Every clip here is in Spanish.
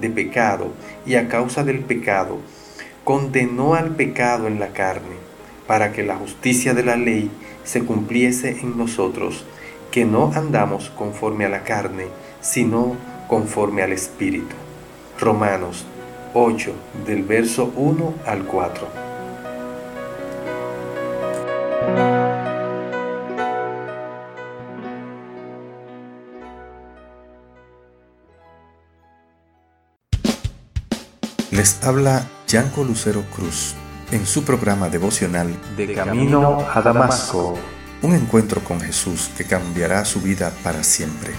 de pecado y a causa del pecado, condenó al pecado en la carne, para que la justicia de la ley se cumpliese en nosotros, que no andamos conforme a la carne, sino conforme al Espíritu. Romanos 8, del verso 1 al 4. Les habla Yanko Lucero Cruz en su programa devocional De Camino a Damasco. Un encuentro con Jesús que cambiará su vida para siempre.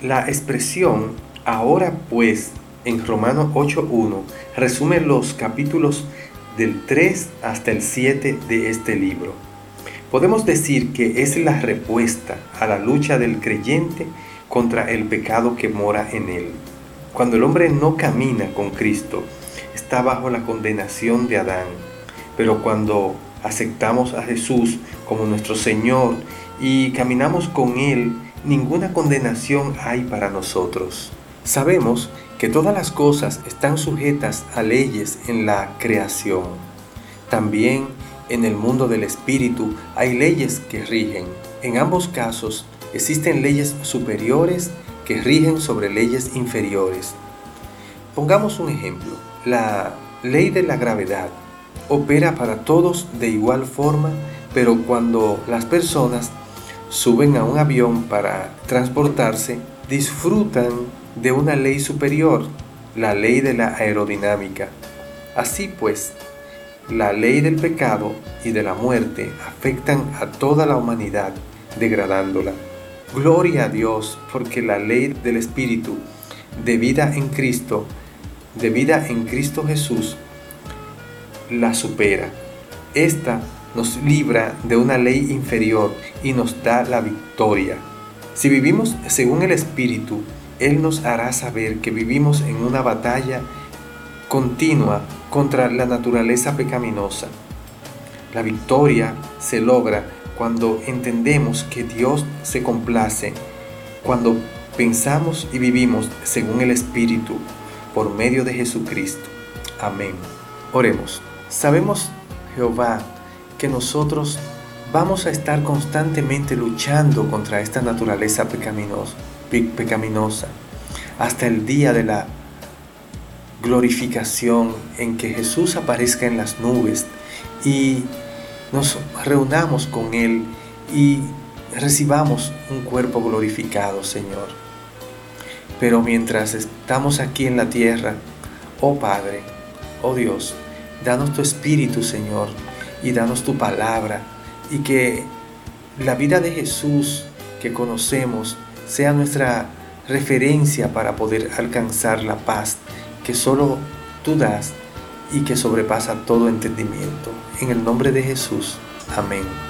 La expresión ahora pues en Romanos 8.1 resume los capítulos del 3 hasta el 7 de este libro. Podemos decir que es la respuesta a la lucha del creyente contra el pecado que mora en él. Cuando el hombre no camina con Cristo, está bajo la condenación de Adán. Pero cuando aceptamos a Jesús como nuestro Señor y caminamos con Él, ninguna condenación hay para nosotros. Sabemos que todas las cosas están sujetas a leyes en la creación. También en el mundo del espíritu hay leyes que rigen. En ambos casos existen leyes superiores que rigen sobre leyes inferiores. Pongamos un ejemplo. La ley de la gravedad opera para todos de igual forma, pero cuando las personas suben a un avión para transportarse, disfrutan de una ley superior, la ley de la aerodinámica. Así pues, la ley del pecado y de la muerte afectan a toda la humanidad, degradándola. Gloria a Dios porque la ley del Espíritu de vida en Cristo, de vida en Cristo Jesús, la supera. Esta nos libra de una ley inferior y nos da la victoria. Si vivimos según el Espíritu, Él nos hará saber que vivimos en una batalla continua contra la naturaleza pecaminosa. La victoria se logra cuando entendemos que Dios se complace, cuando pensamos y vivimos según el Espíritu por medio de Jesucristo. Amén. Oremos. Sabemos, Jehová, que nosotros vamos a estar constantemente luchando contra esta naturaleza pecaminosa, hasta el día de la glorificación en que Jesús aparezca en las nubes y nos reunamos con Él y recibamos un cuerpo glorificado, Señor. Pero mientras estamos aquí en la tierra, oh Padre, oh Dios, danos tu Espíritu, Señor, y danos tu palabra y que la vida de Jesús que conocemos sea nuestra referencia para poder alcanzar la paz que solo tú das y que sobrepasa todo entendimiento. En el nombre de Jesús. Amén.